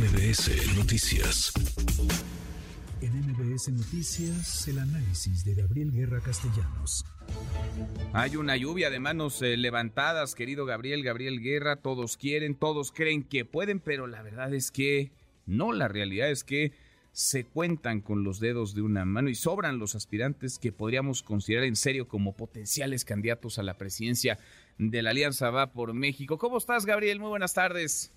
MBS Noticias. En MBS Noticias, el análisis de Gabriel Guerra Castellanos. Hay una lluvia de manos eh, levantadas, querido Gabriel, Gabriel Guerra. Todos quieren, todos creen que pueden, pero la verdad es que no, la realidad es que se cuentan con los dedos de una mano y sobran los aspirantes que podríamos considerar en serio como potenciales candidatos a la presidencia de la Alianza Va por México. ¿Cómo estás, Gabriel? Muy buenas tardes.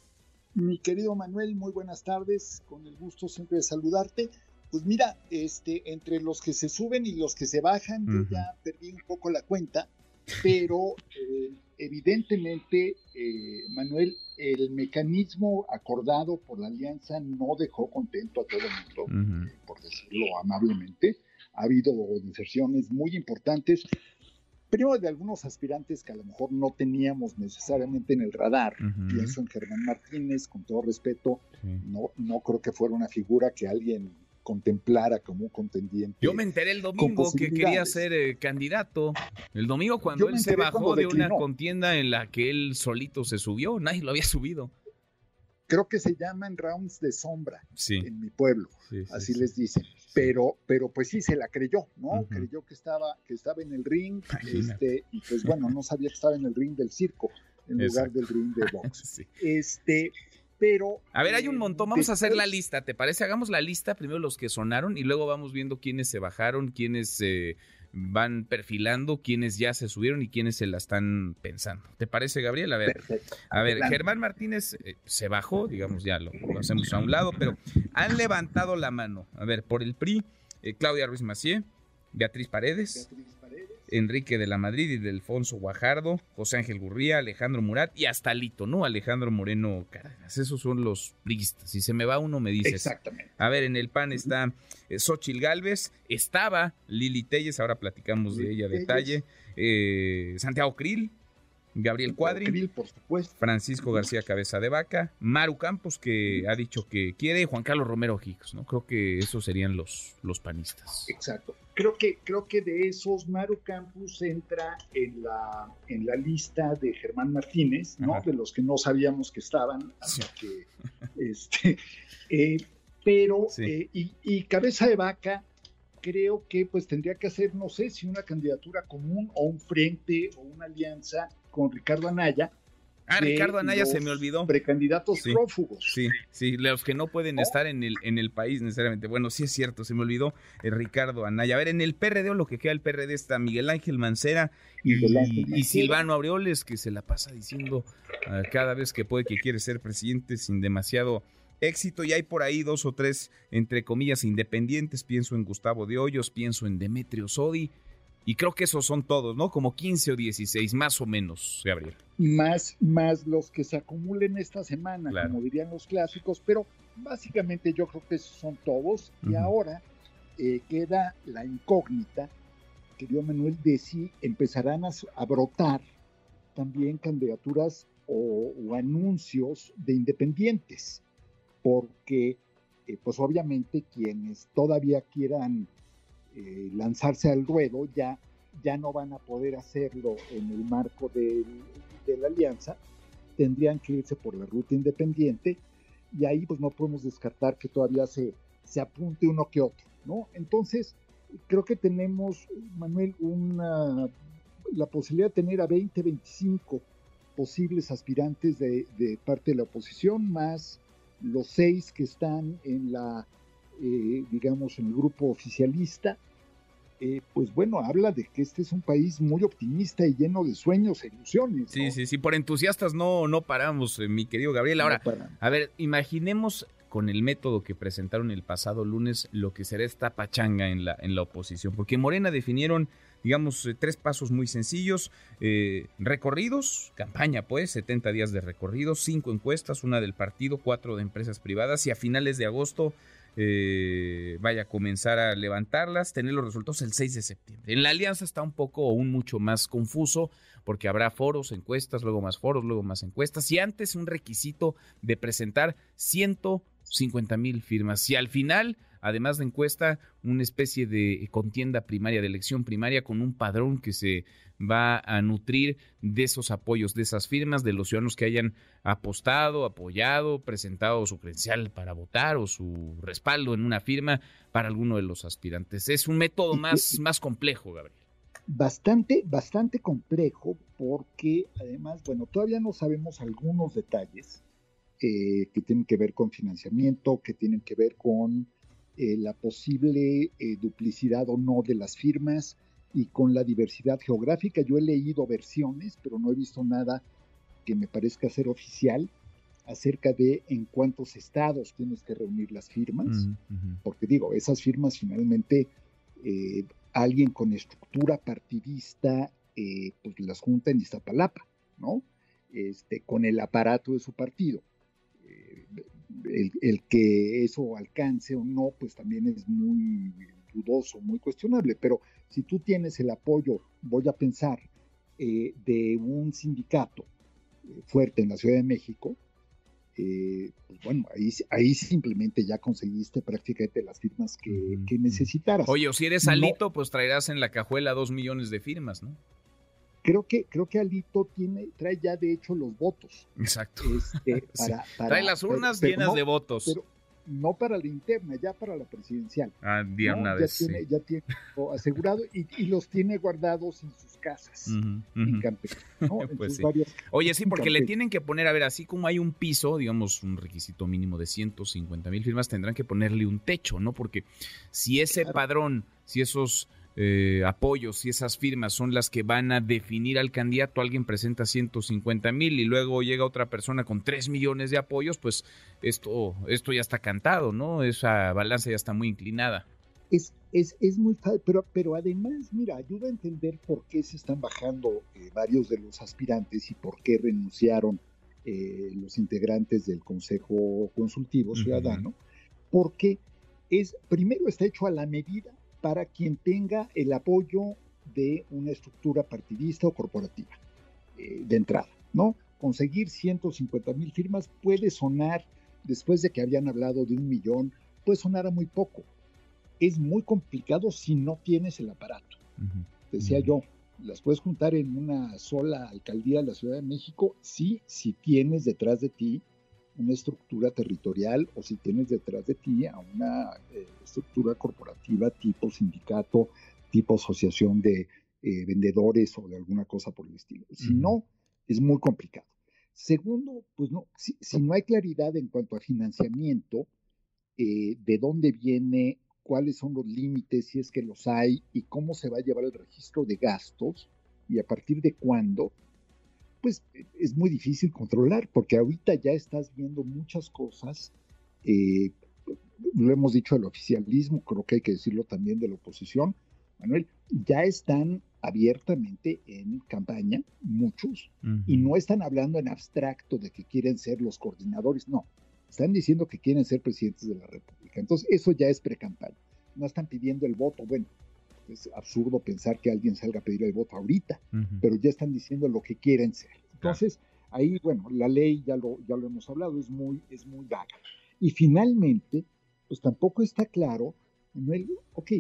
Mi querido Manuel, muy buenas tardes. Con el gusto siempre de saludarte. Pues mira, este, entre los que se suben y los que se bajan, yo ya perdí un poco la cuenta, pero eh, evidentemente, eh, Manuel, el mecanismo acordado por la alianza no dejó contento a todo el mundo, eh, por decirlo amablemente. Ha habido inserciones muy importantes, primero de algunos aspirantes que a lo mejor no teníamos necesariamente en el radar. Pienso en Germán Martínez, con todo respeto, no, no creo que fuera una figura que alguien contemplara como un contendiente. Yo me enteré el domingo que quería ser eh, candidato. El domingo cuando él se bajó de una contienda en la que él solito se subió, nadie lo había subido. Creo que se llaman rounds de sombra en mi pueblo, así les dicen. Pero, pero pues sí se la creyó, ¿no? Creyó que estaba, que estaba en el ring, este, y pues bueno, no sabía que estaba en el ring del circo en lugar del ring de box. Este, pero... A ver, hay un montón, vamos a hacer la lista, ¿te parece? Hagamos la lista, primero los que sonaron y luego vamos viendo quiénes se bajaron, quiénes se van perfilando, quiénes ya se subieron y quiénes se la están pensando. ¿Te parece, Gabriel? A ver, a ver Germán Martínez eh, se bajó, digamos, ya lo, hacemos a un lado, pero han levantado la mano. A ver, por el PRI, eh, Claudia Ruiz Macié, Beatriz Paredes, Enrique de la Madrid y de Alfonso Guajardo, José Ángel Gurría, Alejandro Murat y hasta Lito, ¿no? Alejandro Moreno Cárdenas. Esos son los priistas. Si se me va uno, me dice. Exactamente. A ver, en el PAN está eh, Xochil Gálvez, estaba Lili Telles, ahora platicamos de ella a detalle. Eh, Santiago Krill, Gabriel Cuadri, por supuesto. Francisco García Cabeza de Vaca, Maru Campos, que ha dicho que quiere, Juan Carlos Romero Hicks, ¿no? Creo que esos serían los, los panistas. Exacto. Creo que, creo que de esos, Maru Campos entra en la, en la lista de Germán Martínez, ¿no? De los que no sabíamos que estaban, hasta que, este, eh, pero, eh, y, y Cabeza de Vaca, creo que pues tendría que hacer, no sé, si una candidatura común o un frente o una alianza con Ricardo Anaya. Ah, Ricardo Anaya se me olvidó. Precandidatos prófugos. Sí, sí, los que no pueden estar en el, en el país necesariamente. Bueno, sí es cierto, se me olvidó eh, Ricardo Anaya. A ver, en el PRD o lo que queda el PRD está Miguel Ángel Mancera y, Silvano Aureoles, que se la pasa diciendo ah, cada vez que puede que quiere ser presidente sin demasiado éxito y hay por ahí dos o tres, entre comillas, independientes. Pienso en Gustavo de Hoyos, pienso en Demetrio Sodi. Y creo que esos son todos, ¿no? Como 15 o 16, más o menos, Gabriel. Más, más los que se acumulen esta semana, como dirían los clásicos, pero básicamente yo creo que esos son todos. Y ahora eh, queda la incógnita, querido Manuel, de si empezarán a, brotar también candidaturas o, anuncios de independientes, porque eh, pues obviamente quienes todavía quieran eh, lanzarse al ruedo, ya, ya no van a poder hacerlo en el marco de la alianza, tendrían que irse por la ruta independiente y ahí pues no podemos descartar que todavía se, se apunte uno que otro, ¿no? Entonces, creo que tenemos, Manuel, una, la posibilidad de tener a 20, 25 posibles aspirantes de, de parte de la oposición, más los seis que están en la eh, digamos, en el grupo oficialista, eh, pues bueno, habla de que este es un país muy optimista y lleno de sueños e ilusiones. Sí, sí, sí, por entusiastas no, no paramos, eh, mi querido Gabriel. Ahora, a ver, imaginemos con el método que presentaron el pasado lunes lo que será esta pachanga en la, en la oposición, porque Morena definieron digamos, tres pasos muy sencillos, recorridos, campaña pues, 70 días de recorridos, cinco encuestas, una del partido, cuatro de empresas privadas y a finales de agosto eh, vaya a comenzar a levantarlas, tener los resultados el 6 de septiembre. En la alianza está un poco un mucho más confuso porque habrá foros, encuestas, luego más foros, luego más encuestas y antes un requisito de presentar 150 mil firmas. Si al final además de encuesta, una especie de contienda primaria, de elección primaria con un padrón que se va a nutrir de esos apoyos, de esas firmas, de los ciudadanos que hayan apostado, apoyado, presentado su credencial para votar o su respaldo en una firma para alguno de los aspirantes. Es un método más, más complejo, Gabriel. Bastante, bastante complejo porque además, bueno, todavía no sabemos algunos detalles eh, que tienen que ver con financiamiento, que tienen que ver con eh, la posible eh, duplicidad o no de las firmas y con la diversidad geográfica. Yo he leído versiones, pero no he visto nada que me parezca ser oficial acerca de en cuántos estados tienes que reunir las firmas, porque digo, esas firmas finalmente alguien con estructura partidista eh, pues las junta en Iztapalapa, ¿no? Este, con el aparato de su partido. Eh, el, el, que eso alcance o no, pues también es muy dudoso, muy cuestionable, pero si tú tienes el apoyo, voy a pensar, eh, de un sindicato fuerte en la Ciudad de México, eh, pues bueno, ahí, ahí simplemente ya conseguiste prácticamente las firmas que, que necesitaras. Oye, o si eres Alito, pues traerás en la cajuela dos millones de firmas, ¿no? Creo que, creo que Alito tiene, trae ya de hecho los votos. Exacto. Este, trae las urnas llenas de votos no para la interna, ya para la presidencial. Ah, ya, tiene, ya tiene asegurado y, los tiene guardados en sus casas en Campeche. pues Oye, sí, porque le tienen que poner, a ver, así como hay un piso, digamos, un requisito mínimo de 150 mil firmas, tendrán que ponerle un techo, ¿no? Porque si ese padrón, si esos eh, apoyos y esas firmas son las que van a definir al candidato. Alguien presenta 150 mil y luego llega otra persona con 3 millones de apoyos, pues esto, esto ya está cantado, ¿no? Esa balanza ya está muy inclinada. Es, es, es muy fácil, pero, pero además, mira, ayuda a entender por qué se están bajando eh, varios de los aspirantes y por qué renunciaron eh, los integrantes del Consejo Consultivo Ciudadano, porque es, primero está hecho a la medida para quien tenga el apoyo de una estructura partidista o corporativa eh, de entrada, ¿no? Conseguir 150 mil firmas puede sonar, después de que habían hablado de un millón, puede sonar a muy poco. Es muy complicado si no tienes el aparato. Decía yo, las puedes juntar en una sola alcaldía de la Ciudad de México, sí, si tienes detrás de ti una estructura territorial o si tienes detrás de ti a una eh, estructura corporativa tipo sindicato, tipo asociación de eh, vendedores o de alguna cosa por el estilo. Si no, es muy complicado. Segundo, pues no, si, no hay claridad en cuanto a financiamiento, eh, de dónde viene, cuáles son los límites, si es que los hay, y cómo se va a llevar el registro de gastos, y a partir de cuándo, pues es muy difícil controlar, porque ahorita ya estás viendo muchas cosas, eh, lo hemos dicho del oficialismo, creo que hay que decirlo también de la oposición, Manuel, ya están abiertamente en campaña, muchos, y no están hablando en abstracto de que quieren ser los coordinadores, no, están diciendo que quieren ser presidentes de la República. Entonces, eso ya es pre-campaña. No están pidiendo el voto. Bueno, es absurdo pensar que alguien salga a pedir el voto ahorita, pero ya están diciendo lo que quieren ser. Entonces, ahí, bueno, la ley, ya lo, ya lo hemos hablado, es muy, es muy vaga. Y finalmente, pues tampoco está claro, Manuel, ok,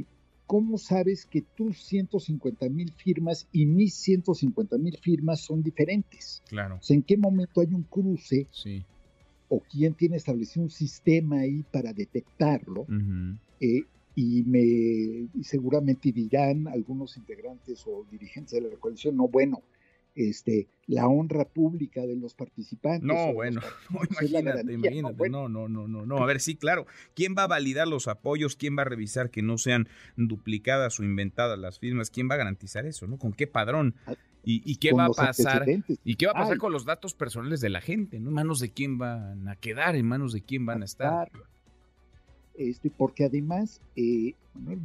¿cómo sabes que tus 150 mil firmas y mis 150 mil firmas son diferentes? Claro. O sea, ¿en qué momento hay un cruce? Sí. ¿O quién tiene establecido un sistema ahí para detectarlo? Y me seguramente dirán algunos integrantes o dirigentes de la coalición, no, bueno, este, la honra pública de los participantes. No, bueno, imagínate, imagínate, no, no, no, no, no, a ver, sí, claro, ¿quién va a validar los apoyos? ¿Quién va a revisar que no sean duplicadas o inventadas las firmas? ¿Quién va a garantizar eso, no? ¿Con qué padrón? Ah, ¿Y, qué va a pasar? ¿Y qué va a pasar con los datos personales de la gente? ¿no? ¿En manos de quién van a quedar? ¿En manos de quién van a estar? Este, porque además, eh,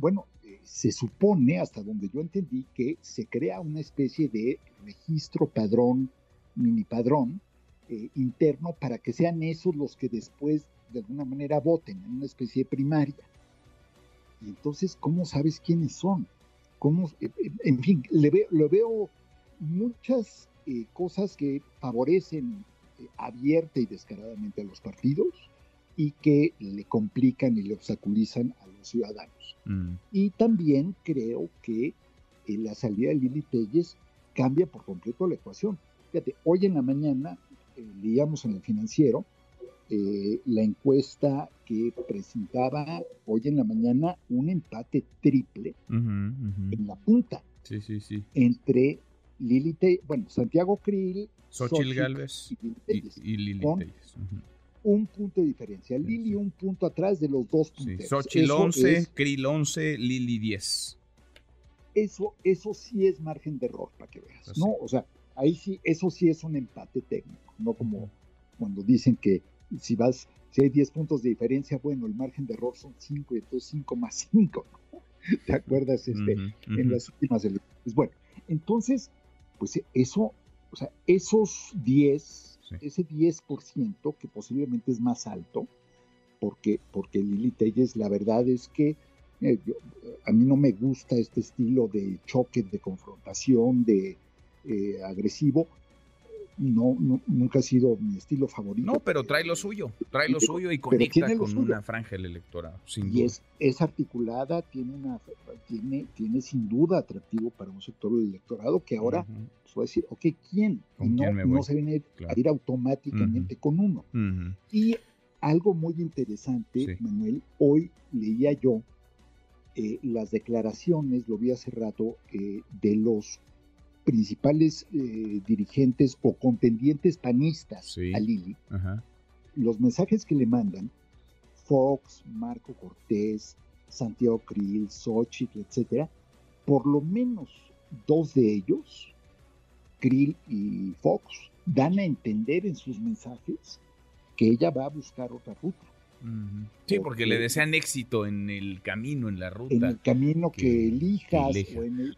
bueno, eh, se supone, hasta donde yo entendí, que se crea una especie de registro padrón, mini padrón eh, interno para que sean esos los que después de alguna manera voten en una especie de primaria. Y entonces, ¿cómo sabes quiénes son? ¿Cómo, en fin, le, veo muchas cosas que favorecen abierta y descaradamente a los partidos y que le complican y le obstaculizan a los ciudadanos. Mm. Y también creo que eh, la salida de Lili Telles cambia por completo la ecuación. Fíjate, hoy en la mañana eh, leíamos en el financiero eh, la encuesta que presentaba hoy en la mañana un empate triple en la punta sí, sí, sí. entre Lili Telles, bueno, Santiago Krill, Xochitl Galvez y, Lili Telles. Un punto de diferencia. Lili un punto atrás de los dos puntos. Xochitl 11, Krill 11, Lili 10. Eso, eso sí es margen de error, para que veas, ¿no? O sea, ahí sí, eso sí es un empate técnico, no como cuando dicen que si vas, si hay 10 puntos de diferencia, bueno, el margen de error son 5 y entonces 5 más 5, ¿no? ¿Te acuerdas este, en las últimas elecciones? Bueno, entonces, pues eso, o sea, esos 10, ese 10% que posiblemente es más alto, porque, porque Lili Telles, la verdad es que eh, a mí no me gusta este estilo de choque, de confrontación, de eh, agresivo, no, nunca ha sido mi estilo favorito. No, pero trae lo suyo, trae lo suyo y conecta con una franja del electorado. y Es, es articulada, tiene, una, tiene, tiene sin duda atractivo para un sector del electorado que ahora uh decir, ok, ¿quién? no, se viene a ir automáticamente con uno. Y algo muy interesante, Manuel, hoy leía yo eh, las declaraciones, lo vi hace rato, eh, de los principales eh, dirigentes o contendientes panistas a Lili, los mensajes que le mandan, Fox, Marco Cortés, Santiago Krill, Xochitl, etcétera, por lo menos dos de ellos, Krill y Fox, dan a entender en sus mensajes que ella va a buscar otra ruta. Sí, porque, le desean éxito en el camino, en la ruta. En el camino que, elijas.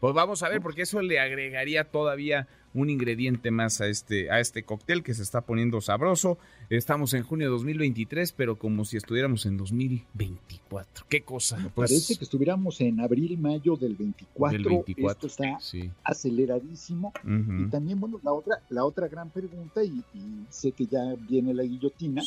Pues vamos a ver, porque eso le agregaría todavía un ingrediente más a este, a este cóctel que se está poniendo sabroso. Estamos en junio de 2023, pero como si estuviéramos en 2024. ¿Qué cosa? Pues parece que estuviéramos en abril, mayo del 24. Esto está aceleradísimo. Y también, bueno, la otra, la otra gran pregunta, y, sé que ya viene la guillotina,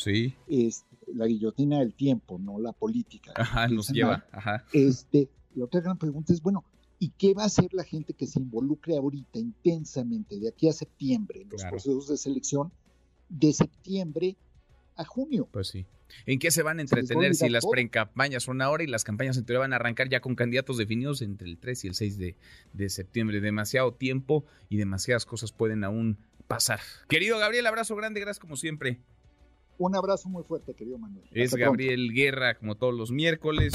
es la guillotina del tiempo, no la política. Ajá, nos lleva. Ajá. Este, la otra gran pregunta es, bueno, ¿Y qué va a hacer la gente que se involucre ahorita intensamente de aquí a septiembre en los procesos de selección, de septiembre a junio? Pues sí. ¿En qué se van a entretener si las pre-campañas son ahora y las campañas en teoría van a arrancar ya con candidatos definidos entre el 3 y el 6 de, de septiembre? Demasiado tiempo y demasiadas cosas pueden aún pasar. Querido Gabriel, abrazo grande, gracias como siempre. Un abrazo muy fuerte, querido Manuel. Es Gabriel Guerra, como todos los miércoles.